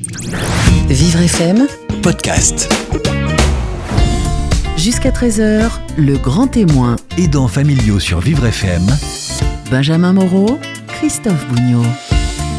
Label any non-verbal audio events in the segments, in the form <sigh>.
Vivre FM, podcast. jusqu'à 13h, le grand témoin. Aidants familiaux sur Vivre FM. Benjamin Moreau, Christophe Bougnot.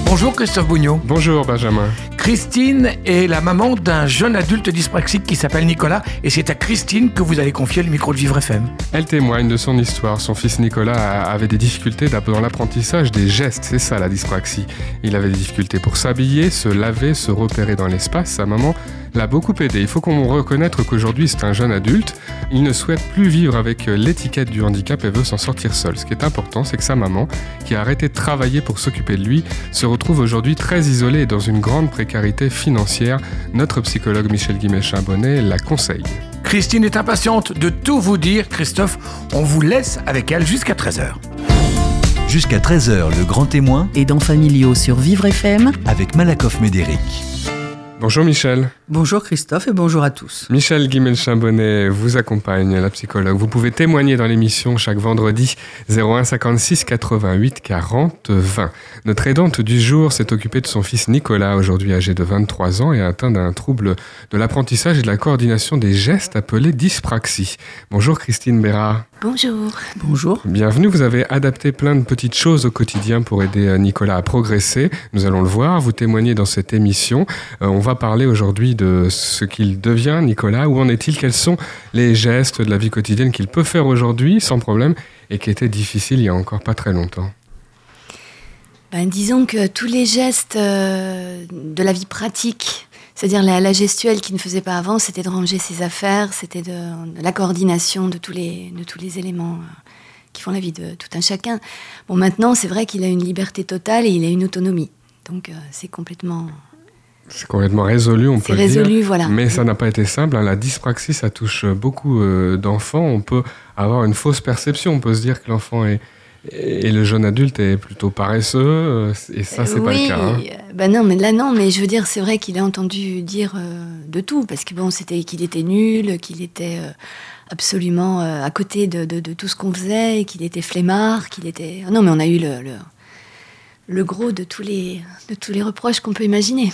Bonjour Christophe Bougnot. Bonjour Benjamin. Christine est la maman d'un jeune adulte dyspraxique qui s'appelle Nicolas et c'est à Christine que vous allez confier le micro de Vivre FM. Elle témoigne de son histoire. Son fils Nicolas avait des difficultés dans l'apprentissage des gestes, c'est ça la dyspraxie. Il avait des difficultés pour s'habiller, se laver, se repérer dans l'espace. Sa maman l'a beaucoup aidé. Il faut qu'on reconnaisse qu'aujourd'hui c'est un jeune adulte. Il ne souhaite plus vivre avec l'étiquette du handicap et veut s'en sortir seul. Ce qui est important, c'est que sa maman, qui a arrêté de travailler pour s'occuper de lui, se retrouve aujourd'hui très isolée et dans une grande précarité financière. Notre psychologue Michel Guimet-Chambonnet la conseille. Christine est impatiente de tout vous dire. Christophe, on vous laisse avec elle jusqu'à 13h. Jusqu'à 13h, le grand témoin Aidants familiaux sur Vivre FM. avec Malakoff Médéric. Bonjour Michel. Bonjour Christophe et bonjour à tous. Michel Guimel-Chambonnet vous accompagne, la psychologue. Vous pouvez témoigner dans l'émission chaque vendredi 01 56 88 40 20. Notre aidante du jour s'est occupée de son fils Nicolas, aujourd'hui âgé de 23 ans et atteint d'un trouble de l'apprentissage et de la coordination des gestes appelé dyspraxie. Bonjour Christine Bérard. Bonjour. Bonjour. Bienvenue, vous avez adapté plein de petites choses au quotidien pour aider euh, Nicolas à progresser. Nous allons le voir, vous témoignez dans cette émission. Euh, on va parler aujourd'hui de ce qu'il devient, Nicolas. Où en est-il? Quels sont les gestes de la vie quotidienne qu'il peut faire aujourd'hui sans problème et qui étaient difficiles il y a encore pas très longtemps? Ben, disons que tous les gestes euh, de la vie pratique, c'est-à-dire la, gestuelle qu'il ne faisait pas avant, c'était de ranger ses affaires, c'était de, la coordination de tous les, de tous les éléments euh, qui font la vie de tout un chacun. Bon, maintenant, c'est vrai qu'il a une liberté totale et il a une autonomie. Donc, euh, c'est complètement C'est complètement résolu, on peut le dire. résolu, voilà. Mais ça n'a pas été simple. hein. La dyspraxie, ça touche beaucoup euh, d'enfants. On peut avoir une fausse perception. On peut se dire que l'enfant est et le jeune adulte est plutôt paresseux. euh, Et ça, c'est pas oui, le cas. hein. ben non, mais là non, mais je veux dire, c'est vrai qu'il a entendu dire euh, de tout, parce que bon, c'était qu'il était nul, qu'il était euh, absolument euh, à côté de, de- de tout ce qu'on faisait, qu'il était flemmard, qu'il était. Non, mais on a eu le, le, le gros de tous les de tous les reproches qu'on peut imaginer.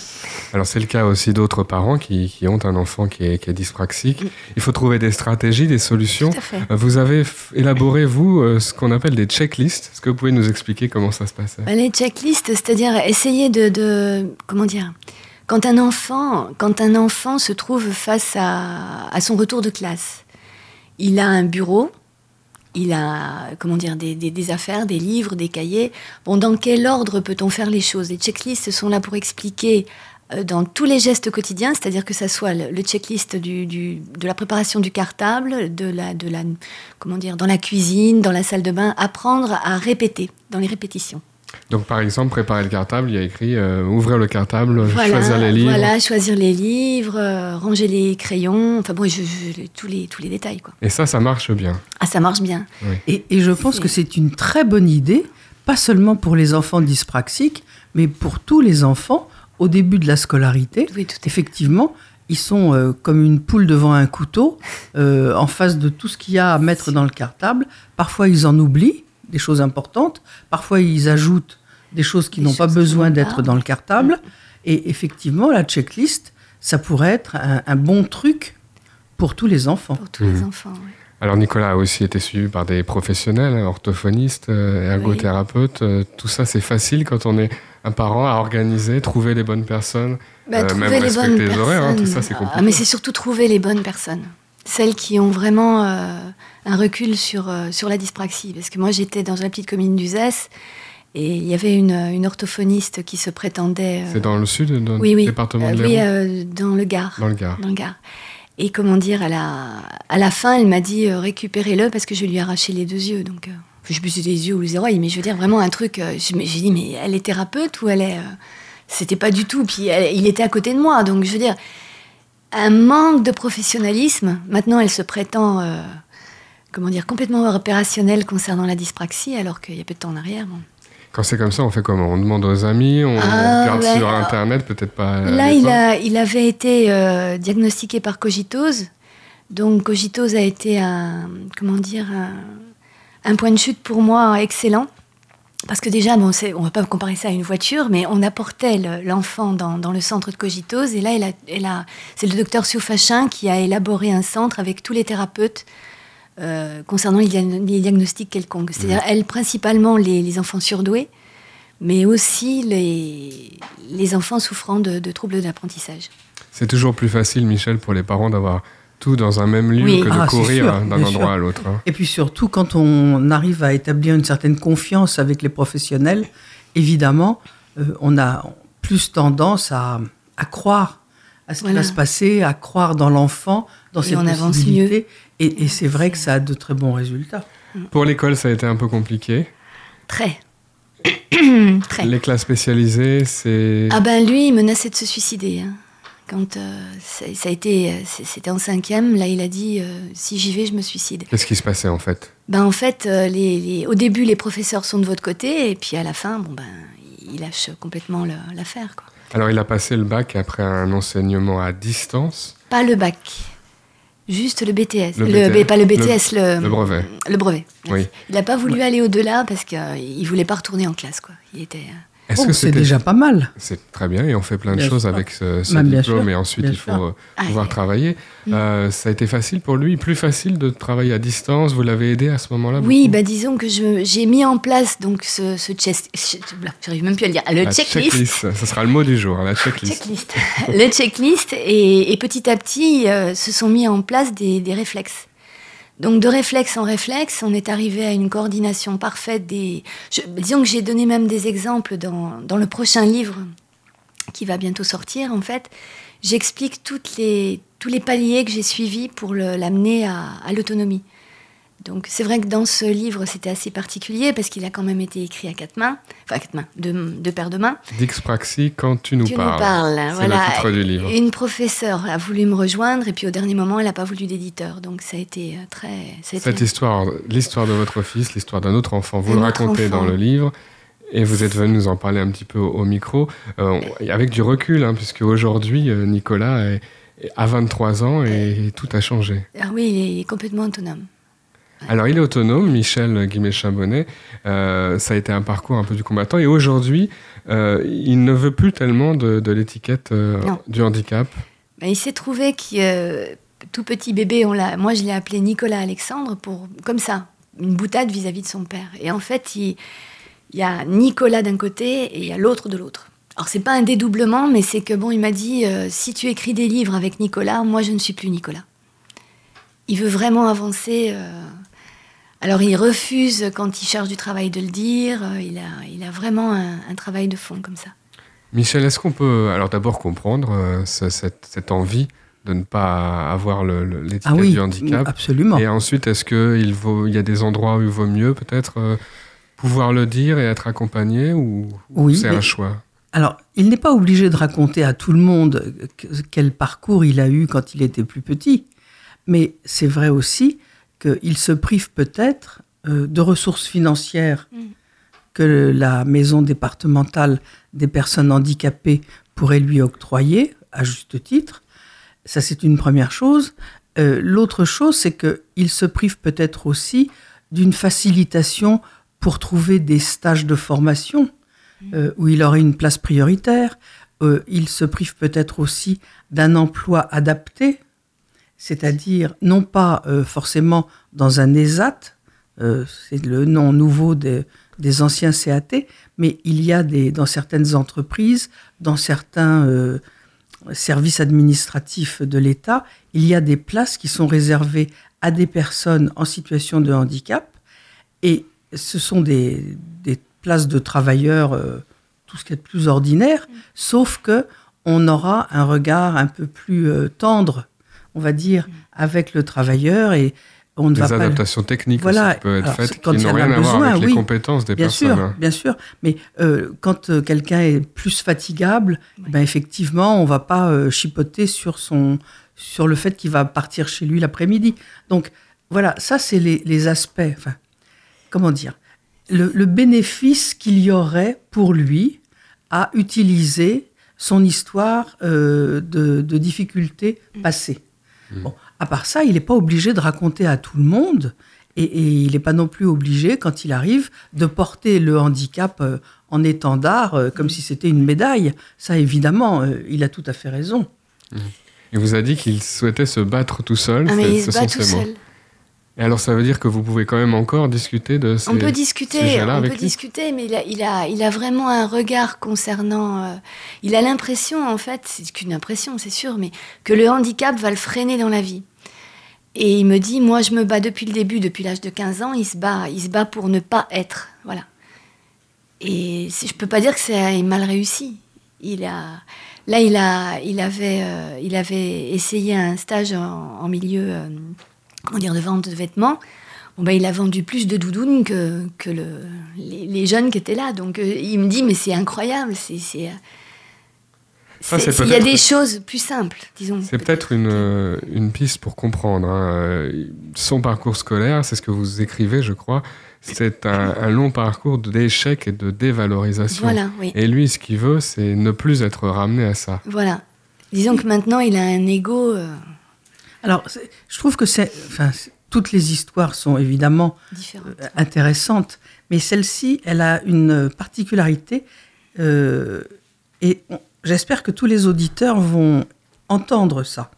Alors c'est le cas aussi d'autres parents qui, qui ont un enfant qui est, qui est dyspraxique. Mm. Il faut trouver des stratégies, des solutions. Tout à fait. Euh, Vous avez élaboré, vous, euh, ce qu'on appelle des checklists. Est-ce que vous pouvez nous expliquer comment ça se passait Ben, les checklists, c'est-à-dire essayer de, de- comment dire quand un enfant quand un enfant se trouve face à, à son retour de classe, il a un bureau, il a comment dire des, affaires, des livres, des cahiers. Bon, dans quel ordre peut-on faire les choses? Les checklists sont là pour expliquer euh, dans tous les gestes quotidiens, c'est-à-dire que ça soit le, checklist de la préparation du cartable, de de la, comment dire, dans la cuisine, dans la salle de bain, apprendre à répéter, dans les répétitions. Donc par exemple, préparer le cartable, il y a écrit euh, ouvrir le cartable, choisir les livres. Voilà, choisir les livres, euh, ranger les crayons, enfin bon, je, je- tous, les, tous les détails. Quoi. Et ça, ça marche bien. Ah, ça marche bien. Et, et je pense que c'est une très bonne idée, pas seulement pour les enfants dyspraxiques, mais pour tous les enfants au début de la scolarité. Oui, tout à fait. Effectivement, ils sont euh, comme une poule devant un couteau, euh, en face de tout ce qu'il y a à mettre dans le cartable. Parfois, ils en oublient des choses importantes. Parfois, ils ajoutent des choses qui n'ont pas besoin d'être dans le cartable. Et effectivement, la checklist, ça pourrait être un, un bon truc pour tous les enfants. Pour tous les Mhm. enfants. Alors Nicolas a aussi été suivi par des professionnels, orthophonistes, euh, ergothérapeutes. Euh, tout ça, c'est facile quand on est un parent à organiser, trouver les bonnes personnes. Bah, Euh, trouver même les respecter bonnes les horaires, hein, tout ça, c'est Ah, mais c'est surtout trouver les bonnes personnes. Celles qui ont vraiment euh, un recul sur, euh, sur la dyspraxie. Parce que moi, j'étais dans la petite commune d'Uzès et il y avait une, une orthophoniste qui se prétendait. euh, C'est dans le sud, dans oui, le oui, département de oui, dans le Gard. Dans le Gard. dans le Gard. Et comment dire, à la, à la fin, elle m'a dit récupérez-le parce que je lui ai arraché les deux yeux. Donc, je plus si c'était les yeux ou les oreilles, mais je veux dire vraiment un truc. me- j'ai dit mais elle est thérapeute ou elle est. C'était pas du tout. Puis elle- il était à côté de moi, donc je veux dire un manque de professionnalisme. Maintenant, elle se prétend. euh, Comment dire, complètement opérationnelle concernant la dyspraxie, alors qu'il y a peu de temps en arrière. bon. Quand c'est comme ça, on fait comment On demande aux amis, on Ah, regarde sur Internet, peut-être pas. Là, il, l'époque. a, il avait été euh, diagnostiqué par cogitose. Donc, cogitose a été un, comment dire, un, un point de chute pour moi excellent. Parce que déjà, bon, on va pas comparer ça à une voiture, mais on apportait le- l'enfant dans, dans le centre de cogitose. Et là, elle a- elle a- c'est le docteur Soufachin qui a élaboré un centre avec tous les thérapeutes euh, concernant les, diagn- les diagnostics quelconques. C'est-à-dire, elle, principalement les, les enfants surdoués, mais aussi les, les enfants souffrant de, de troubles d'apprentissage. C'est toujours plus facile, Michel, pour les parents d'avoir tout dans un même lieu Oui. que de Ah, courir hein, d'un endroit sûr. à l'autre. hein. Et puis surtout, quand on arrive à établir une certaine confiance avec les professionnels, évidemment, euh, on a plus tendance à, à croire à ce qui va se passer, à croire dans l'enfant, dans Et ses on avance possibilités. Et, et c'est vrai que ça a de très bons résultats. Pour l'école, ça a été un peu compliqué. Très. <coughs> Très. Les classes spécialisées, c'est... Ah ben lui, il menaçait de se suicider. hein. Quand euh, ça, ça a été, euh, c'était en cinquième, là il a dit euh, si j'y vais, je me suicide. Qu'est-ce qui se passait en fait? Ben en fait, les, les- au début les professeurs sont de votre côté et puis à la fin, bon ben il lâche complètement l'affaire. Alors, il a passé le bac après un enseignement à distance, Pas le bac, juste le BTS. Le Le, BTS. pas le BTS, le, le brevet. Le brevet. Oui. Il n'a pas voulu aller au-delà parce qu'il ne voulait pas retourner en classe quoi. Il était. Est-ce Oh, que c'est déjà pas mal. C'est très bien et on fait plein de Bien choses sûr. avec ce, ce Bah, diplôme sûr, et ensuite bien il faut sûr. euh, Ah, pouvoir travailler. Mm. Euh, ça a été facile pour lui, plus facile de travailler à distance. Vous l'avez aidé à ce moment-là Oui, bah disons que je- j'ai mis en place donc ce, ce chest- j'arrive même plus à le dire, le La checklist. Ce sera le mot du jour, hein, la checklist. Checklist. <laughs> le checklist et, et petit à petit euh, se sont mis en place des, des réflexes. Donc de réflexe en réflexe, on est arrivé à une coordination parfaite des. disons que j'ai donné même des exemples dans, dans le prochain livre qui va bientôt sortir. En fait, j'explique les tous les paliers que j'ai suivis pour l'amener à l'autonomie. Donc c'est vrai que dans ce livre, c'était assez particulier parce qu'il a quand même été écrit à quatre mains, enfin à quatre mains, deux, deux paires de mains. Dix Praxi, quand tu nous Tu parles. nous parles, C'est voilà. le titre du livre. Une professeure a voulu me rejoindre et puis au dernier moment, elle n'a pas voulu d'éditeur. Donc ça a été euh, très. ça a été- Cette histoire, l'histoire de votre fils, l'histoire d'un autre enfant, vous Un le racontez dans le livre. Et vous êtes venu nous en parler un petit peu au, au micro, euh, avec du recul, hein, puisque aujourd'hui, euh, Nicolas est, est à 23 ans et tout a changé. Ah oui, il est complètement autonome. Alors, il est autonome, Michel Guimet-Chabonnet. Euh, ça a été un parcours un peu du combattant. Et aujourd'hui, euh, il ne veut plus tellement de, de l'étiquette euh, du handicap. Ben, il s'est trouvé que tout petit bébé, on l'a, moi je l'ai appelé Nicolas Alexandre pour comme ça, une boutade vis-à-vis de son père. Et en fait, il, il y a Nicolas d'un côté et il y a l'autre de l'autre. Alors c'est pas un dédoublement, mais c'est que bon, il m'a dit euh, si tu écris des livres avec Nicolas, moi je ne suis plus Nicolas. Il veut vraiment avancer. euh, Alors il refuse quand il cherche du travail de le dire. euh, Il a, il a vraiment un, un travail de fond comme ça. Michel, est-ce qu'on peut alors d'abord comprendre euh, ce- cette, cette envie de ne pas avoir le- le- l'étiquette Ah oui, du handicap absolument. Et ensuite, est-ce qu'il vaut, il y a des endroits où il vaut mieux peut-être euh, pouvoir le dire et être accompagné ou ou Oui, c'est mais- un choix? Alors, il n'est pas obligé de raconter à tout le monde que- quel parcours il a eu quand il était plus petit, mais c'est vrai aussi qu'il se prive peut-être euh, de ressources financières Mm. que la maison départementale des personnes handicapées pourrait lui octroyer, à juste titre. Ça, c'est une première chose. Euh, L'autre chose, c'est qu'il se prive peut-être aussi d'une facilitation pour trouver des stages de formation euh, où il aurait une place prioritaire. Euh, il se prive peut-être aussi d'un emploi adapté, c'est-à-dire non pas euh, forcément dans un ESAT, euh, c'est le nom nouveau des, des anciens CAT, mais il y a des, dans certaines entreprises, dans certains euh, services administratifs de l'État, il y a des places qui sont réservées à des personnes en situation de handicap, et ce sont des, des places de travailleurs, tout ce qui est de plus ordinaire, sauf que on aura un regard un peu plus tendre, on va dire, avec le travailleur et on ne Des va pas. adaptations techniques Voilà. aussi qui peuvent être Alors, faites qui n'ont rien à voir avec les compétences des Bien personnes. sûr, hein. bien sûr. Mais euh, quand euh, quelqu'un est plus fatigable, ben effectivement, on va pas euh, chipoter sur son sur le fait qu'il va partir chez lui l'après-midi. Donc voilà, ça c'est les, les aspects. Enfin, comment dire le, le bénéfice qu'il y aurait pour lui à utiliser son histoire euh, de, de difficultés passées. Bon, à part ça, il n'est pas obligé de raconter à tout le monde Et, et il n'est pas non plus obligé, quand il arrive, de porter le handicap euh, en étendard, euh, comme si c'était une médaille. Ça, évidemment, euh, il a tout à fait raison. Il vous a dit qu'il souhaitait se battre tout seul. Ah, mais il se bat tout seul. Et alors, ça veut dire que vous pouvez quand même encore discuter de ces On peut discuter, on peut discuter, mais il a, il a, il a vraiment un regard concernant. euh, il a l'impression, en fait, c'est qu'une impression, c'est sûr, mais que le handicap va le freiner dans la vie. Et il me dit, moi, je me bats depuis le début, depuis l'âge de 15 ans, il se bat, il se bat pour ne pas être, voilà. Et je peux pas dire que c'est mal réussi. Il a, là, il a, il avait, euh, il avait essayé un stage en, en milieu, euh, comment dire, de vente de vêtements. Bon, ben, il a vendu plus de doudounes que, que le, les, les jeunes qui étaient là. Donc, euh, il me dit, mais c'est incroyable. C'est, euh, il y a des choses plus simples, disons. C'est peut-être une, euh, une piste pour comprendre. hein. Son parcours scolaire, c'est ce que vous écrivez, je crois, c'est un, un long parcours d'échecs et de dévalorisation. Voilà, oui. Et lui, ce qu'il veut, c'est ne plus être ramené à ça. Voilà. Disons que maintenant, il a un ego euh, Alors, je trouve que c'est, enfin, c'est- toutes les histoires sont évidemment euh, intéressante, mais celle-ci, elle a une particularité, euh, et j'espère que tous les auditeurs vont entendre ça.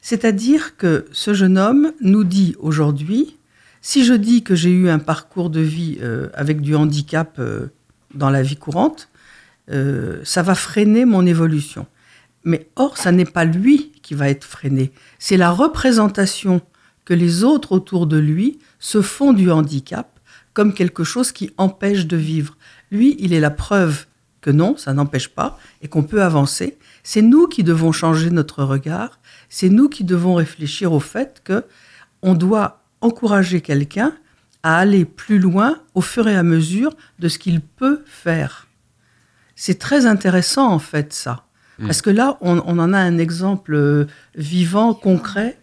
C'est-à-dire que ce jeune homme nous dit aujourd'hui, si je dis que j'ai eu un parcours de vie euh, avec du handicap dans la vie courante, ça va freiner mon évolution. Mais or, ça n'est pas lui qui va être freiné, c'est la représentation que les autres autour de lui se font du handicap comme quelque chose qui empêche de vivre. Lui, il est la preuve que non, ça n'empêche pas et qu'on peut avancer. C'est nous qui devons changer notre regard, c'est nous qui devons réfléchir au fait que on doit encourager quelqu'un à aller plus loin au fur et à mesure de ce qu'il peut faire. C'est très intéressant en fait ça. Parce que là, on, on en a un exemple euh, vivant, concret.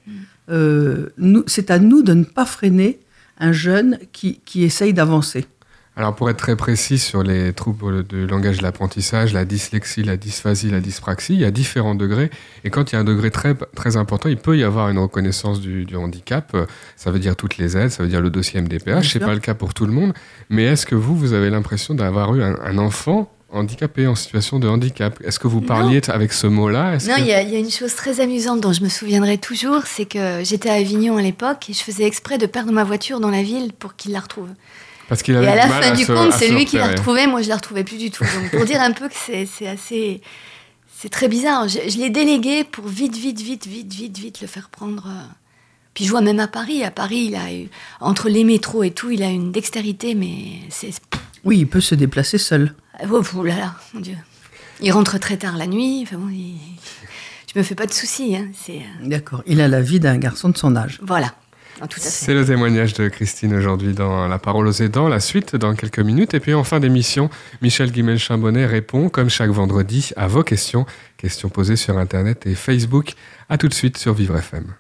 Euh, nous- c'est à nous de ne pas freiner un jeune qui, qui essaye d'avancer. Alors, pour être très précis sur les troubles de langage de l'apprentissage, la dyslexie, la dysphasie, la dyspraxie, il y a différents degrés. Et quand il y a un degré très, très important, il peut y avoir une reconnaissance du, du handicap. Euh, Ça veut dire toutes les aides, ça veut dire le dossier MDPH. C'est sûr. pas le cas pour tout le monde. Mais est-ce que vous, vous avez l'impression d'avoir eu un, un enfant handicapé en situation de handicap Est-ce que vous parliez avec ce mot-là Non, que- il y, a- il y a une chose très amusante dont je me souviendrai toujours, c'est que j'étais à Avignon à l'époque et je faisais exprès de perdre ma voiture dans la ville pour qu'il la retrouve. Parce qu'il Et avait à la fin à du se- compte, c'est lui qui la retrouvait, moi je la retrouvais plus du tout. Donc pour dire un peu que c'est c'est assez. C'est très bizarre. Je, je l'ai délégué pour vite, vite, vite, vite, vite, vite le faire prendre. euh. Puis je vois même à Paris. À Paris, il a eu, entre les métros et tout, il a une dextérité, mais c'est. Oui, il peut se déplacer seul. Oh, oh là là, mon Dieu. Il rentre très tard la nuit. Enfin bon, il- je me fais pas de soucis. Hein. C'est euh, D'accord. Il a la vie d'un garçon de son âge. voilà. Ah. C'est le témoignage de Christine aujourd'hui dans La parole aux aidants. La suite dans quelques minutes. Et puis en fin d'émission, Michel Guimel-Chambonnet répond, comme chaque vendredi, à vos questions. Questions posées sur Internet et Facebook. À tout de suite sur Vivre FM.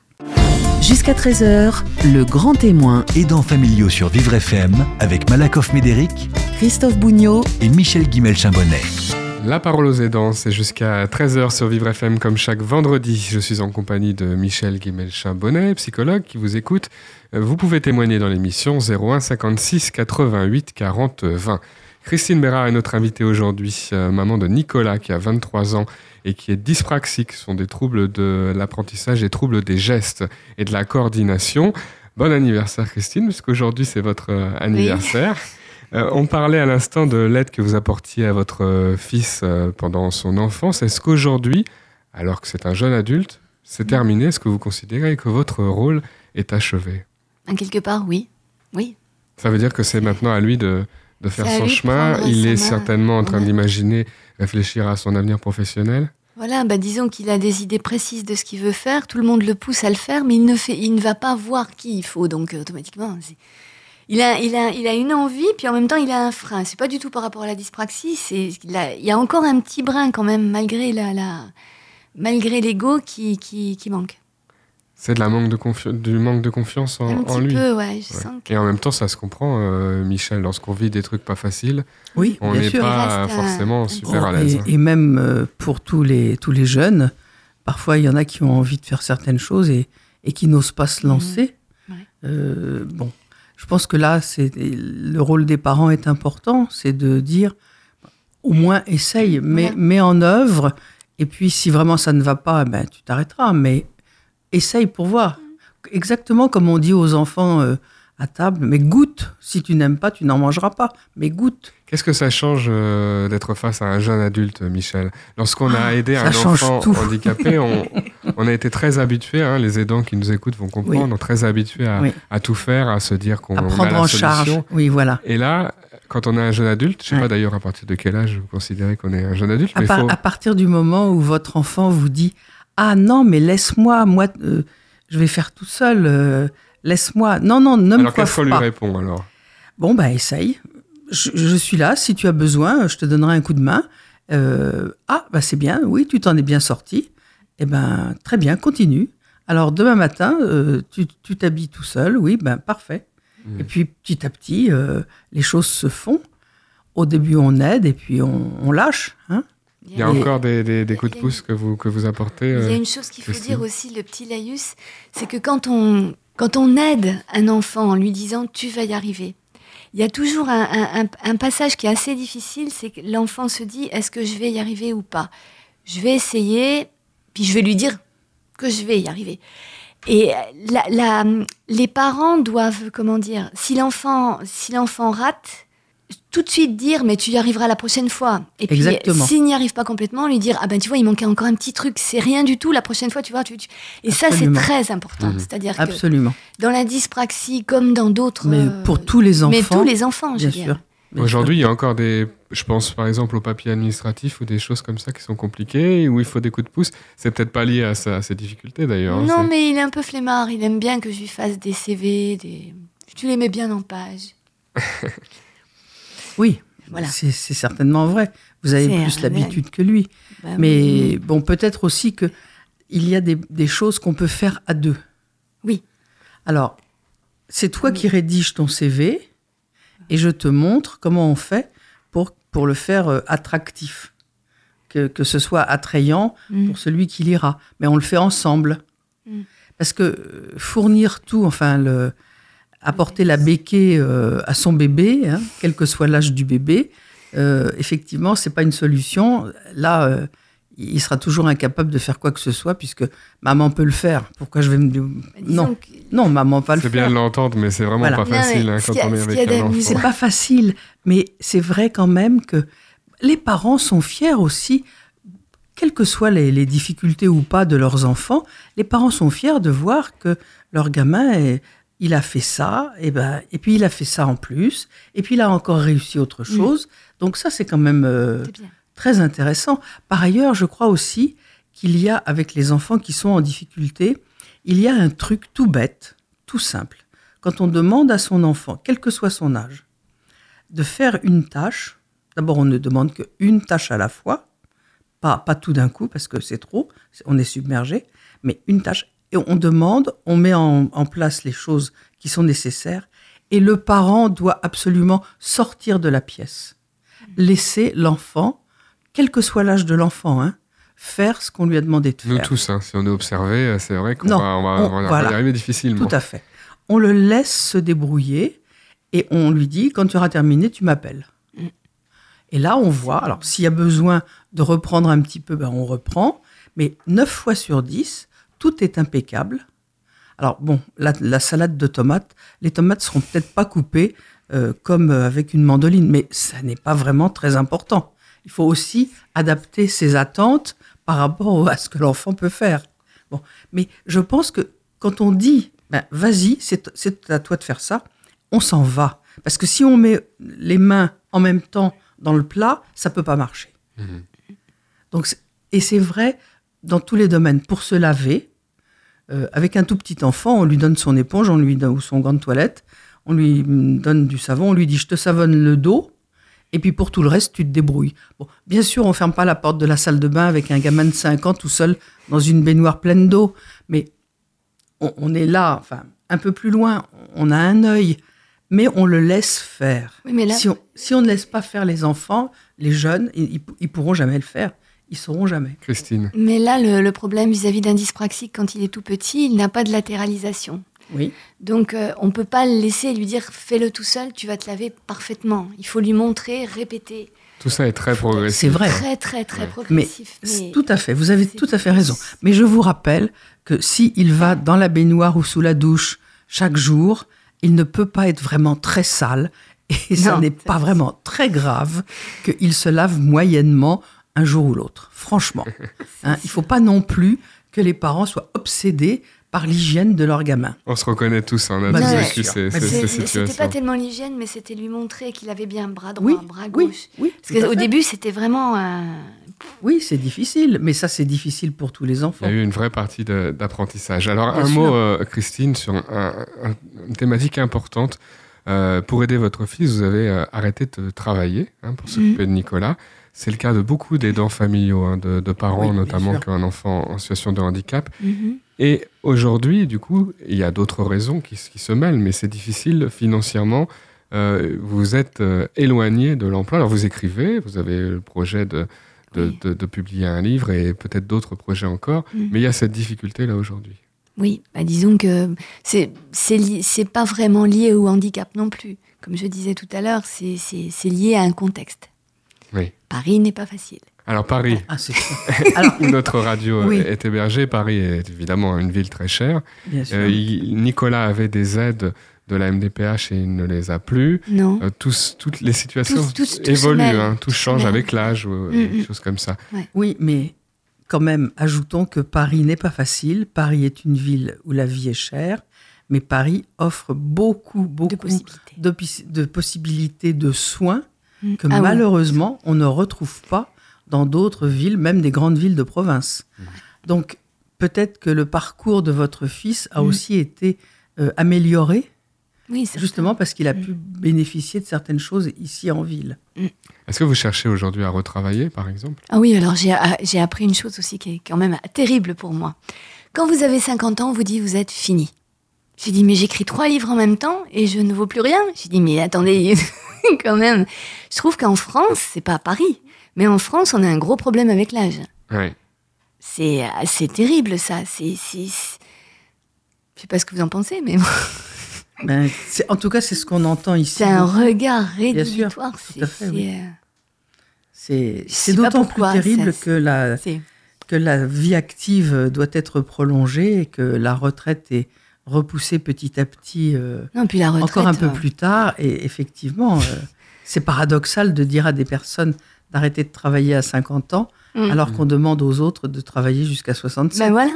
Jusqu'à 13h, le grand témoin, Aidants familiaux sur Vivre FM avec Malakoff Médéric Christophe Bougnot, et Michel Guimel-Chambonnet. La parole aux aidants, c'est jusqu'à 13h sur Vivre FM comme chaque vendredi. Je suis en compagnie de Michel Guimel-Chambonnet, psychologue qui vous écoute. Euh, Vous pouvez témoigner dans l'émission 01 56 88 40 20. Christine Bérard est notre invitée aujourd'hui, euh, maman de Nicolas qui a 23 ans et qui est dyspraxique. Ce sont des troubles de l'apprentissage et troubles des gestes et de la coordination. Bon anniversaire Christine, puisqu'aujourd'hui c'est votre euh, anniversaire. Euh, on parlait à l'instant de l'aide que vous apportiez à votre fils pendant son enfance. Est-ce qu'aujourd'hui, alors que c'est un jeune adulte, c'est terminé? Est-ce que vous considérez que votre rôle est achevé? Ah, Quelque part, oui. Oui. Ça veut dire que c'est maintenant à lui de, de faire son chemin. Il est main. certainement en train Ouais. d'imaginer, réfléchir à son avenir professionnel. Voilà, bah disons qu'il a des idées précises de ce qu'il veut faire, tout le monde le pousse à le faire, mais il ne, fait, il ne va pas voir qui il faut, donc euh, automatiquement. Il a, il, a, il a une envie, puis en même temps il a un frein. C'est pas du tout par rapport à la dyspraxie, c'est, il, a- il y a encore un petit brin quand même, malgré la, la- malgré l'ego qui, qui, qui manque. C'est de la manque de confi- du manque de confiance en, un en petit lui. peu, ouais, je Ouais. sens que... Et en même temps, ça se comprend, euh, Michel, lorsqu'on vit des trucs pas faciles, Oui, on bien n'est sûr. pas un- forcément super Oh, à l'aise. et, et même euh, pour tous les, tous les jeunes, parfois il y en a qui ont envie de faire certaines choses et, et qui n'osent pas se lancer. Mhm. Ouais. Euh, bon, je pense que là, c'est le rôle des parents est important, c'est de dire au moins essaye, mets, mets en œuvre, et puis si vraiment ça ne va pas, ben, tu t'arrêteras, mais essaye pour voir. Exactement comme on dit aux enfants euh, à table, mais goûte. Si tu n'aimes pas, tu n'en mangeras pas, mais goûte. Qu'est-ce que ça change euh, d'être face à un jeune adulte, Michel? Lorsqu'on a aidé ça un enfant tout. <laughs> handicapé, on, on a été très habitués, hein, les aidants qui nous écoutent vont comprendre, on est très habitués à, Oui. à tout faire, à se dire qu'on À a prendre la en solution. charge. Oui, voilà. Et là, quand on est un jeune adulte, je sais Ouais. pas d'ailleurs à partir de quel âge vous considérez qu'on est un jeune adulte, À, mais par- faut- à partir du moment où votre enfant vous dit Ah non, mais laisse-moi, moi, euh, je vais faire tout seul, euh, laisse-moi. Non, non, ne me alors qu'est-ce coiffe qu'on lui pas. répond alors? Bon, bah, essaye. Je, je suis là. Si tu as besoin, je te donnerai un coup de main. Euh, ah, bah, c'est bien. Oui, tu t'en es bien sorti. Eh ben, très bien, continue. Alors, demain matin, tu t'habilles tout seul. Oui, ben, parfait. Mm. Et puis, petit à petit, les choses se font. Au début, on aide et puis on, on lâche. Hein Il y a encore des, des- des coups de pouce que vous, que vous apportez Il y a euh, une chose qu'il faut dire aussi, le petit laïus, c'est que quand on, quand on aide un enfant en lui disant tu vas y arriver, il y a toujours un, un- un- un passage qui est assez difficile, c'est que l'enfant se dit est-ce que je vais y arriver ou pas? Je vais essayer, puis je vais lui dire que je vais y arriver. Et la- la- les parents doivent, comment dire, si l'enfant si l'enfant rate, tout de suite dire mais tu y arriveras la prochaine fois. Et puis Exactement. s'il n'y arrive pas complètement, lui dire ah ben tu vois il manquait encore un petit truc, c'est rien du tout. La prochaine fois tu vois tu, tu- et ça c'est très important. Mhm. C'est-à-dire que Absolument. dans la dyspraxie comme dans d'autres, Mais euh, pour tous les enfants. mais tous les enfants, je bien veux dire. sûr. Bien Aujourd'hui, il y a encore des. Je pense par exemple aux papiers administratifs ou des choses comme ça qui sont compliquées, où il faut des coups de pouce. C'est peut-être pas lié à, sa- à ces difficultés d'ailleurs. hein, Non, c'est- mais il est un peu flemmard. Il aime bien que je lui fasse des CV, des. Tu les mets bien en page. <laughs> Oui, Voilà. c'est certainement vrai. Vous avez plus l'habitude que lui. Bah Mais oui. bon, peut-être aussi que il y a des, des choses qu'on peut faire à deux. Oui. Alors, c'est toi Oui. qui rédiges ton CV et je te montre comment on fait pour, pour le faire euh, attractif. Que, que ce soit attrayant Mm. pour celui qui lira. Mais on le fait ensemble. Mm. Parce que euh, fournir tout, enfin, le, apporter la béquille euh, à son bébé, hein, quel que soit l'âge du bébé, euh, effectivement, c'est pas une solution. Là, euh, il sera toujours incapable de faire quoi que ce soit puisque maman peut le faire. Pourquoi je vais me Bah, non que- non maman va le C'est faire. bien de l'entendre, mais c'est vraiment Voilà. pas Non, facile hein, quand a- on est avec un enfant. C'est pas facile, mais c'est vrai quand même que les parents sont fiers aussi, quelles que soient les, les difficultés ou pas de leurs enfants, les parents sont fiers de voir que leur gamin, est- il a fait ça, et, ben, et puis il a fait ça en plus, et puis il a encore réussi autre chose. Donc ça, c'est quand même euh, très intéressant. Par ailleurs, je crois aussi qu'il y a, avec les enfants qui sont en difficulté, il y a un truc tout bête, tout simple. Quand on demande à son enfant, quel que soit son âge, de faire une tâche, d'abord on ne demande qu'une tâche à la fois, pas, pas tout d'un coup parce que c'est trop, on est submergé, mais une tâche. Et on demande, on met en, en place les choses qui sont nécessaires, et le parent doit absolument sortir de la pièce laisser l'enfant, quel que soit l'âge de l'enfant, hein, faire ce qu'on lui a demandé de Nous faire. tous, hein, si on est observé, euh, c'est vrai qu'on va, on va, on- on va voilà. y arriver difficilement. Tout à fait. On le laisse se débrouiller et on lui dit quand tu auras terminé, tu m'appelles. Mm. Et là, on voit. Alors, s'il y a besoin de reprendre un petit peu, ben, on reprend. Mais 9 fois sur 10, tout est impeccable. Alors, bon, la, la salade de tomates, les tomates seront peut-être pas coupées euh, comme euh, avec une mandoline, mais ça n'est pas vraiment très important. Il faut aussi adapter ses attentes par rapport à ce que l'enfant peut faire. Bon, mais je pense que quand on dit, ben, vas-y, c'est à toi de faire ça, on s'en va. Parce que si on met les mains en même temps dans le plat, ça peut pas marcher. Mhm. Donc, et c'est vrai dans tous les domaines. Pour se laver, euh, avec un tout petit enfant, on lui donne son éponge, on lui donne ou son gant de toilette, on lui donne du savon, on lui dit je te savonne le dos, et puis pour tout le reste, tu te débrouilles. Bon, bien sûr, on ferme pas la porte de la salle de bain avec un gamin de 5 ans tout seul dans une baignoire pleine d'eau, mais on, on est là, enfin, un peu plus loin, on a un œil, mais on le laisse faire. Oui, mais là, Si on, si on ne laisse pas faire les enfants, les jeunes, ils, ils, ils pourront jamais le faire. Ils sauront jamais. Christine. mais là le, le problème vis-à-vis d'un dyspraxique, quand il est tout petit, il n'a pas de latéralisation. Oui. Donc, euh, on ne peut pas le laisser lui dire fais-le tout seul, tu vas te laver parfaitement. Il faut lui montrer, répéter. Tout ça est très progressif. C'est vrai. Très, très, très Mais progressif. Mais- tout à fait, vous avez tout à fait raison. Mais je vous rappelle que s'il va dans la baignoire ou sous la douche chaque jour, il ne peut pas être vraiment très sale. Et ça Non, n'est ça, pas c'est- vraiment très grave qu'il se lave moyennement un jour ou l'autre. Franchement. <laughs> Hein, il ne faut pas non plus que les parents soient obsédés par l'hygiène de leur gamin. On se reconnaît tous, hein, on a Bah, tous vécu ces, ces C'était situations. pas tellement l'hygiène, mais c'était lui montrer qu'il avait bien bras droit, Oui, bras oui, gauche. oui. Parce qu'au début, c'était vraiment un. Oui, c'est difficile, mais ça, c'est difficile pour tous les Il y enfants. a eu une vraie partie d'apprentissage. Alors, Bien un sûr. mot, euh, Christine, sur un- un- une thématique importante. Euh, pour aider votre fils, vous avez euh, arrêté de travailler hein, pour s'occuper de Nicolas. C'est le cas de beaucoup d'aidants familiaux, hein, de, de parents Oui, notamment qui ont un enfant en situation de handicap. Mhm. Et aujourd'hui, du coup, il y a d'autres raisons qui, se mêlent, mais c'est difficile financièrement. Euh, vous êtes euh, éloigné de l'emploi. Alors, vous écrivez, vous avez le projet de, de, Oui. de- de publier un livre et peut-être d'autres projets encore, Mhm. mais il y a cette difficulté-là aujourd'hui. Oui, bah disons que c'est c'est pas vraiment lié au handicap non plus. Comme je disais tout à l'heure, c'est c'est- c'est lié à un contexte. Oui. Paris n'est pas facile. Alors, Paris, Ah. <laughs> Alors, où notre radio Oui. est hébergée, Paris est évidemment une ville très chère. bien sûr. Euh, il- Nicolas avait des aides de la MDPH et il ne les a plus. Non. Euh, tous- toutes les situations évoluent, hein, tout change avec l'âge, ou euh, Mm, des mm. choses comme ça. Oui, mais quand même, ajoutons que Paris n'est pas facile. Paris est une ville où la vie est chère, mais Paris offre beaucoup, beaucoup De possibilités. de, pis- de possibilités de soins. Que Ah oui. malheureusement on ne retrouve pas dans d'autres villes, même des grandes villes de province. Donc peut-être que le parcours de votre fils a Mm. aussi été euh, amélioré, Oui, justement parce qu'il a Mm. pu bénéficier de certaines choses ici en ville. Est-ce que vous cherchez aujourd'hui à retravailler, par exemple? Ah oui, alors j'ai ah, j'ai appris une chose aussi qui est quand même terrible pour moi. Quand vous avez 50 ans, on vous dit vous êtes fini. J'ai dit mais j'écris trois livres en même temps et je ne vaux plus rien. J'ai dit mais attendez, <laughs> quand même. Je trouve qu'en France, c'est pas à Paris, mais en France, on a un gros problème avec l'âge. Oui. C'est c'est terrible ça. C'est c'est- je sais pas ce que vous en pensez, mais <laughs> Ben, c'est- en tout cas, c'est ce qu'on entend ici. c'est un regard rédhibitoire. C'est oui. euh, d'autant plus terrible ça- que la, c'est- que la vie active doit être prolongée et que la retraite est repoussée petit à petit euh, non puis la retraite. encore un peu euh, plus tard. Et effectivement, euh, <laughs> c'est paradoxal de dire à des personnes d'arrêter de travailler à 50 ans Mm. alors qu'on demande aux autres de travailler jusqu'à 67. Ben voilà.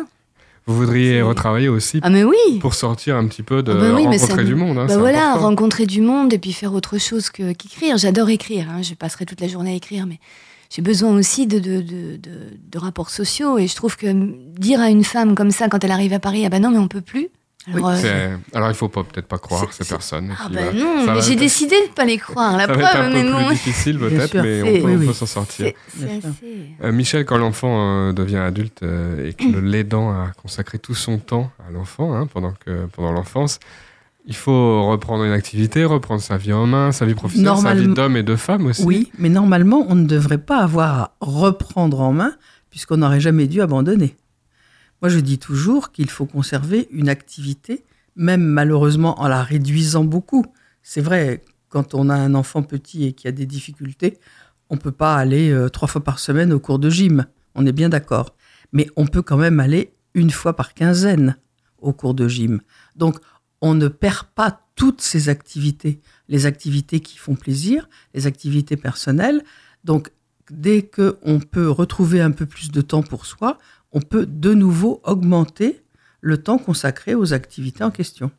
Vous voudriez retravailler aussi Ah mais oui. pour sortir un petit peu de Ah oui, mais rencontrer ça- du monde. hein, c'est voilà, important. rencontrer du monde et puis faire autre chose que qu'écrire. J'adore écrire, hein. je passerai toute la journée à écrire, mais j'ai besoin aussi de, de, de, de- de rapports sociaux. Et je trouve que dire à une femme comme ça, quand elle arrive à Paris, ah bah non, mais on peut plus. Alors, euh, C'est- Alors, il faut peut-être pas croire ces personnes. ah bah non, ça mais j'ai décidé de pas les croire. La <laughs> Ça va être preuve, un mais peu non. plus difficile peut-être, mais on peut, Oui, oui. s'en sortir. Assez. Euh, Michel, quand l'enfant euh, devient adulte euh, et que le- l'aidant a consacré tout son temps à l'enfant hein, pendant, que, pendant l'enfance, il faut reprendre une activité, reprendre sa vie en main, sa vie professionnelle, sa vie d'homme et de femme aussi. Oui, mais normalement, on ne devrait pas avoir à reprendre en main puisqu'on n'aurait jamais dû abandonner. Moi, je dis toujours qu'il faut conserver une activité, même malheureusement en la réduisant beaucoup. C'est vrai, quand on a un enfant petit et qui a des difficultés, on ne peut pas aller euh, trois fois par semaine au cours de gym. On est bien d'accord. Mais on peut quand même aller une fois par quinzaine au cours de gym. Donc, on ne perd pas toutes ces activités. Les activités qui font plaisir, les activités personnelles. Donc, dès qu'on peut retrouver un peu plus de temps pour soi, on peut de nouveau augmenter le temps consacré aux activités en question.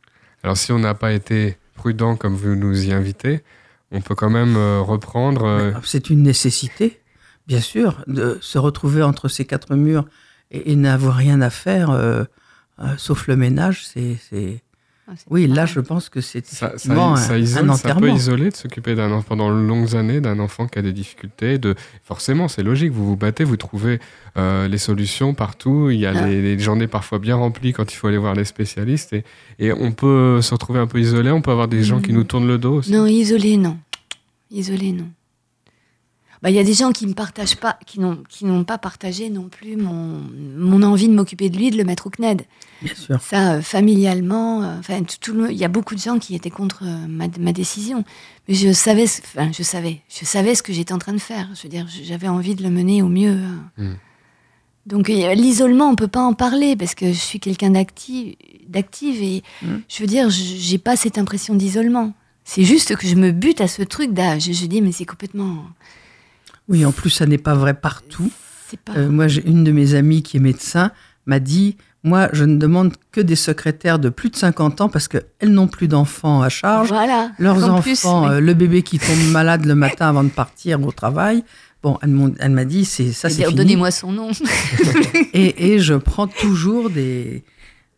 Alors si on n'a pas été prudent comme vous nous y invitez, on peut quand même euh, reprendre. euh, C'est une nécessité, bien sûr, de se retrouver entre ces quatre murs et, et n'avoir rien à faire, euh, sauf le ménage. C'est- Ah, Oui, là, je pense que c'est ça, ça- effectivement ça un, isole, un ça peut enterrement. isoler de s'occuper d'un enfant pendant de longues années, d'un enfant qui a des difficultés. De... Forcément, c'est logique, vous vous battez, vous trouvez euh, les solutions partout. Il y a Ah. les, les journées parfois bien remplies quand il faut aller voir les spécialistes. Et, et on peut se retrouver un peu isolé, on peut avoir des gens qui nous tournent le dos aussi. Non, isolé, non. Isolé, non. Bah, il y a des gens qui ne partagent pas, qui n'ont, qui n'ont pas partagé non plus mon, mon envie de m'occuper de lui, de le mettre au CNED. Bien sûr. Ça, euh, familialement, euh, enfin, tout, tout il y a beaucoup de gens qui étaient contre euh, ma, ma décision. Mais je savais, ce- enfin, je savais, je savais ce que j'étais en train de faire. Je veux dire, j'avais envie de le mener au mieux. hein. Mm. Donc, euh, l'isolement, on peut pas en parler parce que je suis quelqu'un d'active, d'active et Mm. je veux dire, je- j'ai pas cette impression d'isolement. C'est juste que je me bute à ce truc d'âge. Je dis, mais c'est complètement, Oui, en plus, ça n'est pas vrai partout. c'est pas. Euh, moi, j'ai une de mes amies qui est médecin m'a dit Moi, je ne demande que des secrétaires de plus de 50 ans parce qu'elles n'ont plus d'enfants à charge. voilà. Leurs En enfants, plus, euh, le bébé qui tombe malade le matin avant de partir au travail. Bon, elle m'a dit c'est ça, c'est C'est-à-dire, fini. Donnez-moi son nom. Et, et je prends toujours des,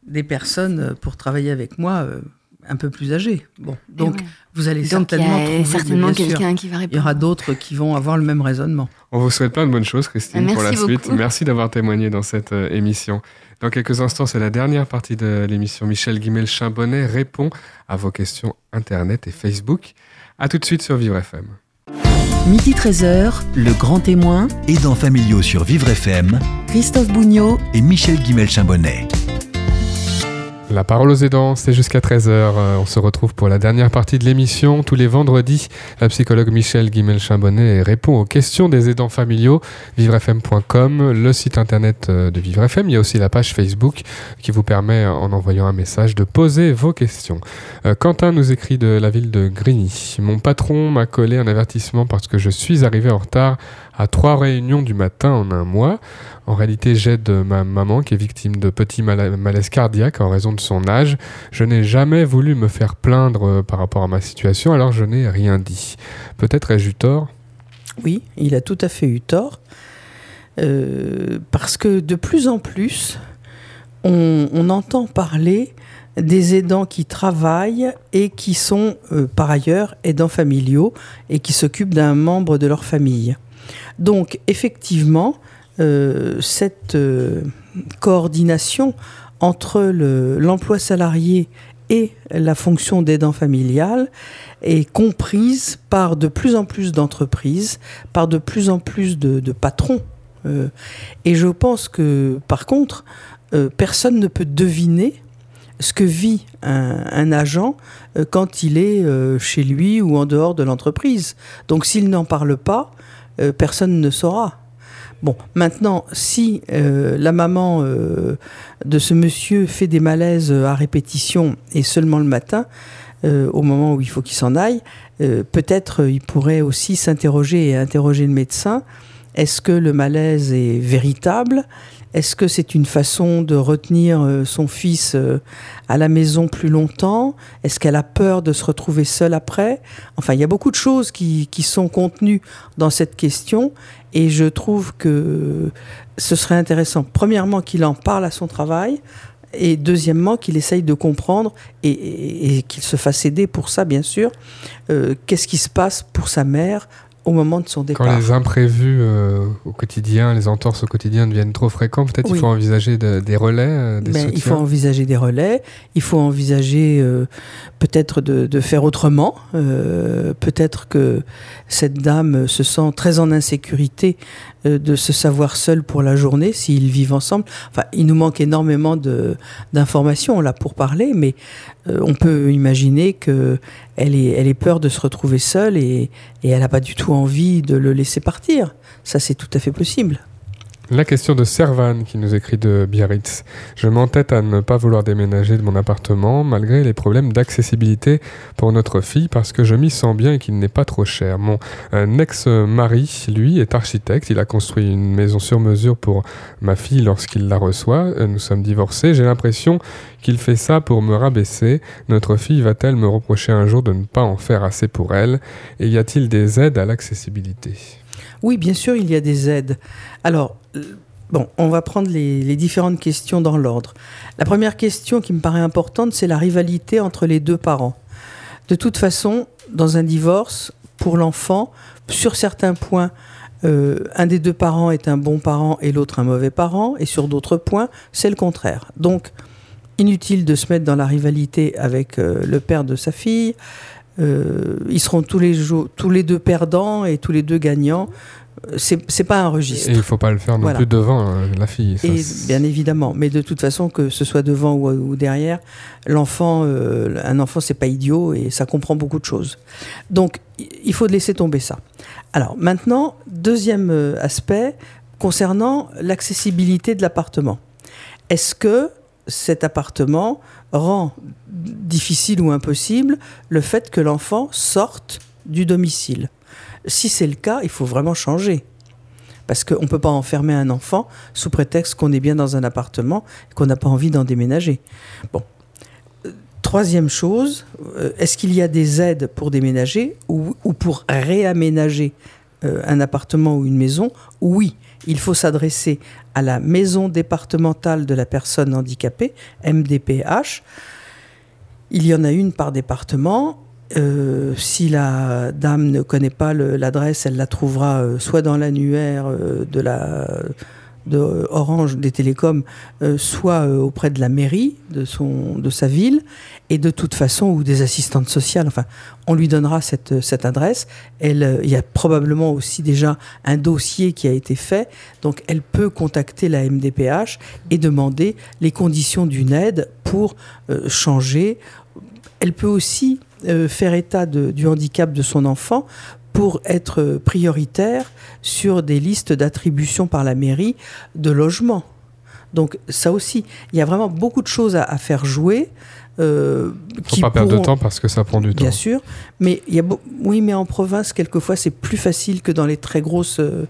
des personnes pour travailler avec moi euh, un peu plus âgées. Bon, donc ouais. vous allez Donc, il y certainement a trouver, certainement quelqu'un qui va Il y répondre. aura d'autres qui vont avoir le même raisonnement. On vous souhaite plein de bonnes choses, Christine, pour la suite. Merci d'avoir témoigné dans cette euh, émission. Dans quelques instants, c'est la dernière partie de l'émission. Michel Guimel-Chambonnet répond à vos questions Internet et Facebook. À tout de suite sur Vivre FM. Midi 13h, le grand témoin, Aidants familiaux sur Vivre FM Christophe Bougnot, et Michel Guimel-Chambonnet. La parole aux aidants, c'est jusqu'à 13h. Euh, On se retrouve pour la dernière partie de l'émission. Tous les vendredis, la psychologue Michel Guimel-Chambonnet répond aux questions des aidants familiaux. vivrefm.com, le site internet euh, de Vivre FM. Il y a aussi la page Facebook qui vous permet, en envoyant un message, de poser vos questions. Euh, Quentin nous écrit de la ville de Grigny. Mon patron m'a collé un avertissement parce que je suis arrivé en retard à trois réunions du matin en un mois. En réalité, j'aide ma maman qui est victime de petits mala- malaises cardiaques en raison de son âge. Je n'ai jamais voulu me faire plaindre euh, par rapport à ma situation, alors je n'ai rien dit. Peut-être ai-je eu tort? Oui, il a tout à fait eu tort. Euh, parce que de plus en plus, on, on entend parler des aidants qui travaillent et qui sont euh, par ailleurs aidants familiaux et qui s'occupent d'un membre de leur famille. Donc effectivement, euh, cette euh, coordination entre le- l'emploi salarié et la fonction d'aidant familial est comprise par de plus en plus d'entreprises, par de plus en plus de, patrons. Euh, et je pense que, par contre, personne ne peut deviner ce que vit un, agent quand il est chez lui ou en dehors de l'entreprise. Donc s'il n'en parle pas, euh, personne ne saura. Bon, maintenant, si euh, la maman euh, de ce monsieur fait des malaises à répétition et seulement le matin, au moment où il faut qu'il s'en aille, peut-être il pourrait aussi s'interroger et interroger le médecin. Est-ce que le malaise est véritable? Est-ce que c'est une façon de retenir euh, son fils euh, à la maison plus longtemps? Est-ce qu'elle a peur de se retrouver seule après? Enfin, il y a beaucoup de choses qui, sont contenues dans cette question et je trouve que ce serait intéressant, premièrement, qu'il en parle à son travail et deuxièmement, qu'il essaye de comprendre et qu'il se fasse aider pour ça, bien sûr. Euh, Qu'est-ce qui se passe pour sa mère au moment de son départ Quand les imprévus euh, au quotidien, les entorses au quotidien deviennent trop fréquents, peut-être Oui. il faut envisager de- des relais, euh, des Ben, il faut envisager des relais, il faut envisager euh, peut-être de, de faire autrement. Euh, peut-être que cette dame se sent très en insécurité de se savoir seule pour la journée s'ils vivent ensemble. Enfin, il nous manque énormément d'informations là pour parler, mais euh, on peut imaginer que elle ait, elle peur de se retrouver seule et, et elle n'a pas du tout envie de le laisser partir. Ça, c'est tout à fait possible. La question de Servan qui nous écrit de Biarritz. Je m'entête à ne pas vouloir déménager de mon appartement malgré les problèmes d'accessibilité pour notre fille parce que je m'y sens bien et qu'il n'est pas trop cher. Mon euh, ex-mari, lui, est architecte. Il a construit une maison sur mesure pour ma fille lorsqu'il la reçoit. Euh, Nous sommes divorcés. J'ai l'impression qu'il fait ça pour me rabaisser. Notre fille va-t-elle me reprocher un jour de ne pas en faire assez pour elle? Et y a-t-il des aides à l'accessibilité? Oui, bien sûr, il y a des aides. Alors, euh, on va prendre les, les différentes questions dans l'ordre. La première question qui me paraît importante, c'est la rivalité entre les deux parents. De toute façon, dans un divorce, pour l'enfant, sur certains points, euh, un des deux parents est un bon parent et l'autre un mauvais parent, et sur d'autres points, c'est le contraire. Donc, inutile de se mettre dans la rivalité avec euh, le père de sa fille. Euh, ils seront tous les, jours, tous les deux perdants et tous les deux gagnants. C'est pas un registre. Et il faut pas le faire non Voilà. plus devant euh, la fille. ça, Et c'est- bien évidemment, mais de toute façon, que ce soit devant ou, ou derrière, l'enfant, euh, un enfant, c'est pas idiot et ça comprend beaucoup de choses. Donc, il faut laisser tomber ça. Alors, maintenant, deuxième aspect concernant l'accessibilité de l'appartement. Est-ce que cet appartement rend difficile ou impossible le fait que l'enfant sorte du domicile Si c'est le cas, il faut vraiment changer. Parce qu'on ne peut pas enfermer un enfant sous prétexte qu'on est bien dans un appartement et qu'on n'a pas envie d'en déménager. Bon. Troisième chose, euh, est-ce qu'il y a des aides pour déménager ou, ou pour réaménager euh, un appartement ou une maison? Oui, il faut s'adresser à la maison départementale de la personne handicapée, MDPH. Il y en a une par département. Euh, si la dame ne connaît pas l'adresse, elle la trouvera euh, soit dans l'annuaire euh, de la de Orange des télécoms, euh, soit euh, auprès de la mairie de son de sa ville, et de toute façon ou des assistantes sociales. Enfin, on lui donnera cette cette adresse. Elle, euh, il y a probablement aussi déjà un dossier qui a été fait, donc elle peut contacter la MDPH et demander les conditions d'une aide pour changer. Elle peut aussi faire état de- du handicap de son enfant pour être prioritaire sur des listes d'attribution par la mairie de logements. Donc ça aussi, il y a vraiment beaucoup de choses à, à faire jouer. Euh, faut qui pas perdre de temps parce que ça prend du temps. Bien sûr, mais il y a oui, mais en province, quelquefois, c'est plus facile que dans les très grosses euh,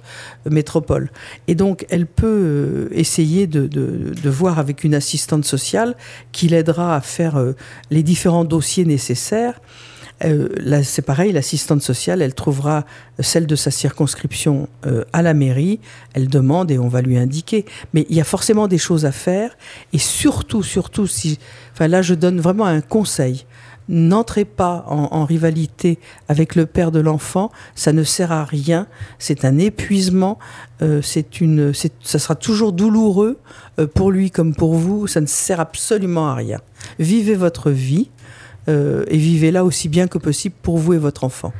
métropoles. Et donc, elle peut euh, essayer de, de- de voir avec une assistante sociale qui l'aidera à faire euh, les différents dossiers nécessaires. Euh, c'est pareil, l'assistante sociale, elle trouvera celle de sa circonscription euh, à la mairie, elle demande et on va lui indiquer. Mais il y a forcément des choses à faire. Et surtout, surtout, si, enfin là, je donne vraiment un conseil. N'entrez pas en, rivalité avec le père de l'enfant, ça ne sert à rien, c'est un épuisement, euh, c'est une, ça sera toujours douloureux pour lui comme pour vous, ça ne sert absolument à rien. Vivez votre vie euh, et vivez-la aussi bien que possible pour vous et votre enfant.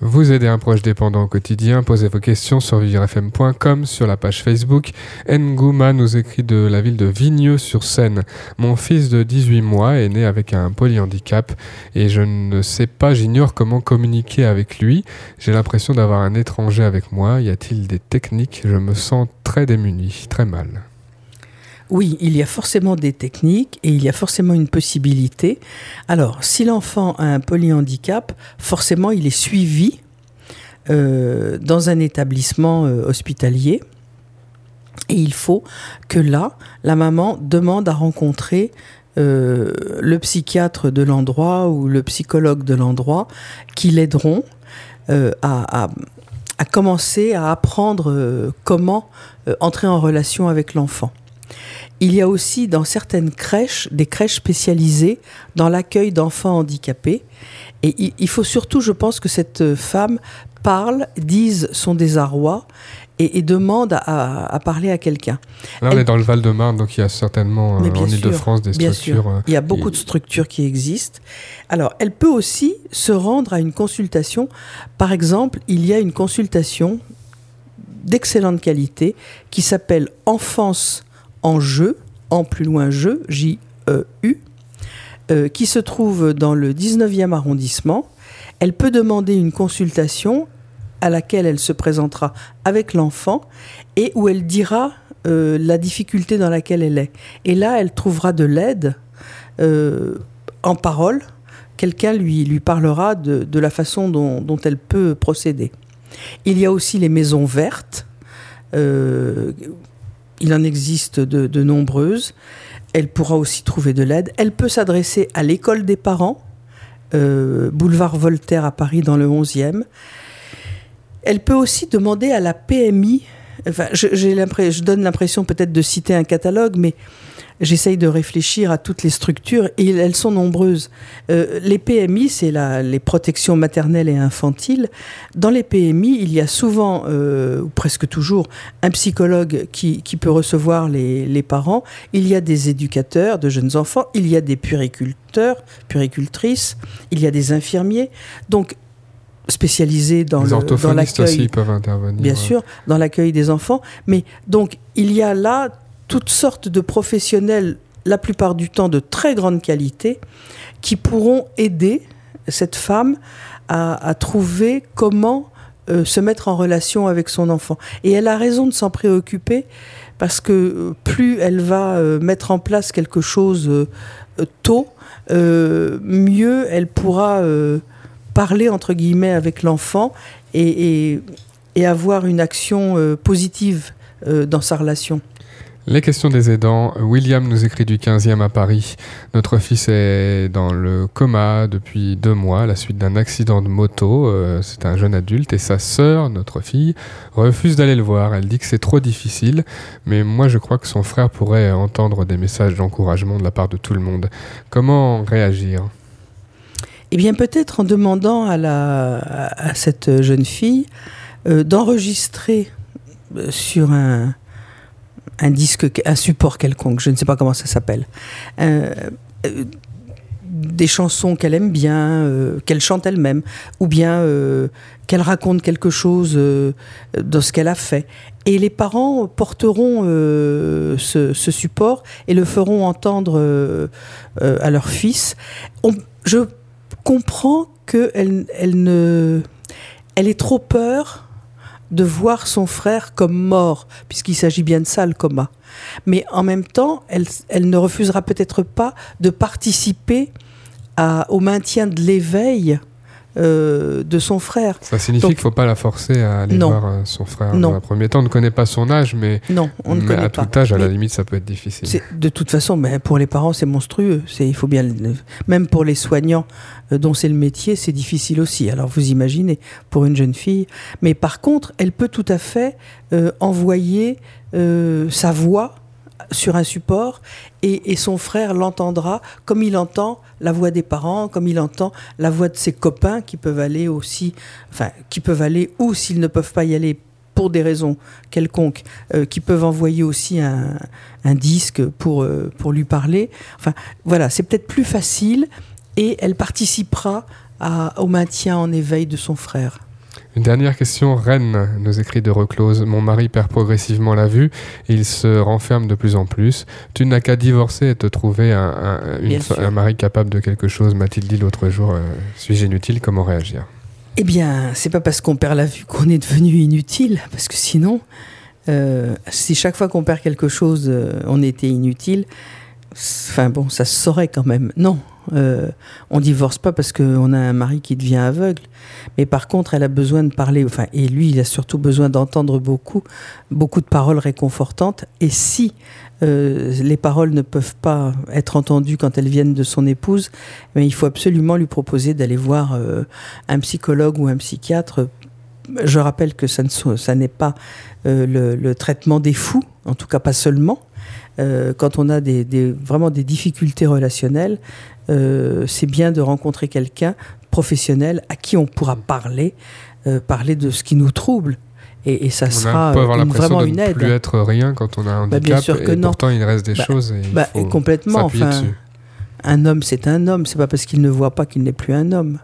Vous aidez un proche dépendant au quotidien, posez vos questions sur vivrefm.com, sur la page Facebook. Ngouma nous écrit de la ville de Vigneux-sur-Seine. Mon fils de 18 mois est né avec un polyhandicap et je ne sais pas, j'ignore comment communiquer avec lui. J'ai l'impression d'avoir un étranger avec moi. Y a-t-il des techniques? Je me sens très démuni, très mal. Oui, il y a forcément des techniques et il y a forcément une possibilité. Alors, si l'enfant a un polyhandicap, forcément, il est suivi euh, dans un établissement euh, hospitalier. Et il faut que là, la maman demande à rencontrer euh, le psychiatre de l'endroit ou le psychologue de l'endroit qui l'aideront à, commencer à apprendre comment entrer en relation avec l'enfant. Il y a aussi dans certaines crèches des crèches spécialisées dans l'accueil d'enfants handicapés. Et il- faut surtout, je pense, que cette femme parle, dise son désarroi et, et demande à, parler à quelqu'un. Là, on Elle- est dans le Val-de-Marne, donc il y a certainement euh, en Ile-de-France des Bien structures. sûr, euh, il y a beaucoup et- de structures qui existent. Alors, elle peut aussi se rendre à une consultation. Par exemple, il y a une consultation d'excellente qualité qui s'appelle Enfance en jeu, en plus loin jeu, J-E-U, euh, qui se trouve dans le 19e arrondissement. Elle peut demander une consultation à laquelle elle se présentera avec l'enfant et où elle dira euh, la difficulté dans laquelle elle est. Et là, elle trouvera de l'aide euh, en parole. Quelqu'un lui, lui parlera de, de la façon dont, dont elle peut procéder. Il y a aussi les maisons vertes. Euh, il en existe de, nombreuses. Elle pourra aussi trouver de l'aide. Elle peut s'adresser à l'école des parents, euh, boulevard Voltaire à Paris dans le 11e. Elle peut aussi demander à la PMI je, donne l'impression peut-être de citer un catalogue, mais j'essaye de réfléchir à toutes les structures et elles sont nombreuses. Euh, les PMI, c'est les protections maternelles et infantiles. Dans les PMI, il y a souvent, euh, ou presque toujours, un psychologue qui, peut recevoir les, les, parents. Il y a des éducateurs de jeunes enfants. Il y a des puériculteurs, puéricultrices. Il y a des infirmiers. Donc, spécialisés dans les le dans l'accueil. aussi peuvent intervenir. Bien sûr, dans l'accueil des enfants. Mais donc, il y a là toutes sortes de professionnels, la plupart du temps de très grande qualité, qui pourront aider cette femme à, à trouver comment euh, se mettre en relation avec son enfant. Et elle a raison de s'en préoccuper parce que plus elle va euh, mettre en place quelque chose euh, tôt, mieux elle pourra parler entre guillemets avec l'enfant et, avoir une action positive dans sa relation. Les questions des aidants. William nous écrit du 15e à Paris. Notre fils est dans le coma depuis deux mois à la suite d'un accident de moto. Euh, c'est un jeune adulte et sa sœur, notre fille, refuse d'aller le voir. Elle dit que c'est trop difficile, mais moi je crois que son frère pourrait entendre des messages d'encouragement de la part de tout le monde. Comment réagir? Eh bien peut-être en demandant à, la, à cette jeune fille euh, d'enregistrer euh, sur un un disque, un support quelconque, je ne sais pas comment ça s'appelle. Euh, des chansons qu'elle aime bien, qu'elle chante elle-même, ou bien qu'elle raconte quelque chose de ce qu'elle a fait. Et les parents porteront ce, support et le feront entendre à leur fils. Je comprends qu'elle elle ne, elle est trop peur de voir son frère comme mort, puisqu'il s'agit bien de ça, le coma. Mais en même temps, elle, elle ne refusera peut-être pas de participer à, au maintien de l'éveil euh, de son frère. Ça signifie qu'il ne faut pas la forcer à aller non. voir euh, son frère non. dans un premier temps. On ne connaît pas son âge, mais, non, on ne mais connaît à pas. tout âge, à mais la limite, ça peut être difficile. De toute façon, mais pour les parents, c'est monstrueux. Il faut bien, même pour les soignants euh, dont c'est le métier, c'est difficile aussi. Alors vous imaginez, pour une jeune fille. Mais par contre, elle peut tout à fait euh, envoyer sa voix sur un support et, et son frère l'entendra comme il entend la voix des parents, comme il entend la voix de ses copains qui peuvent aller aussi, enfin, qui peuvent aller ou s'ils ne peuvent pas y aller pour des raisons quelconques, euh, qui peuvent envoyer aussi un, un disque pour, euh, pour lui parler. Enfin, voilà, c'est peut-être plus facile et elle participera au maintien en éveil de son frère. Une dernière question, Rennes nous écrit de reclose. Mon mari perd progressivement la vue, il se renferme de plus en plus. Tu n'as qu'à divorcer et te trouver un, un, une, un, mari capable de quelque chose, m'a-t-il dit l'autre jour. Euh, Suis-je inutile? Comment réagir? Eh bien, c'est pas parce qu'on perd la vue qu'on est devenu inutile, parce que sinon, euh, si chaque fois qu'on perd quelque chose, euh, on était inutile, enfin bon, ça se saurait quand même. Non, euh, on divorce pas parce qu'on a un mari qui devient aveugle, mais par contre, elle a besoin de parler. Enfin, et lui, il a surtout besoin d'entendre beaucoup, beaucoup de paroles réconfortantes. Et si euh, les paroles ne peuvent pas être entendues quand elles viennent de son épouse, mais il faut absolument lui proposer d'aller voir euh, un psychologue ou un psychiatre. Je rappelle que ça, ne, ça n'est pas euh, le traitement des fous, en tout cas pas seulement. Euh, quand on a des, des, vraiment des difficultés relationnelles, euh, c'est bien de rencontrer quelqu'un professionnel à qui on pourra parler, euh, parler de ce qui nous trouble. Et, et ça on sera peut avoir une, vraiment de une aide. ne plus être rien quand on a un handicap. Bah, bien sûr que et non. pourtant, il reste des bah, choses. Et bah, il faut complètement. Enfin, dessus. un homme, c'est un homme. C'est pas parce qu'il ne voit pas qu'il n'est plus un homme.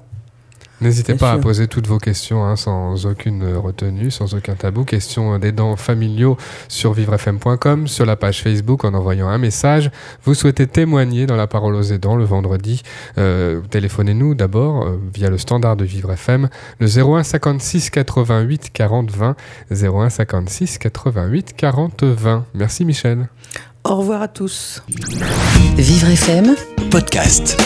N'hésitez pas sûr. à poser toutes vos questions hein, sans aucune retenue, sans aucun tabou. Questions des dents familiaux sur vivrefm.com, sur la page Facebook en envoyant un message. Vous souhaitez témoigner dans la parole aux aidants le vendredi. Euh, téléphonez-nous d'abord euh, via le standard de Vivre FM, le 01 56 88 40 20. 01 56 88 40 20. Merci Michel. Au revoir à tous. Vivre FM podcast.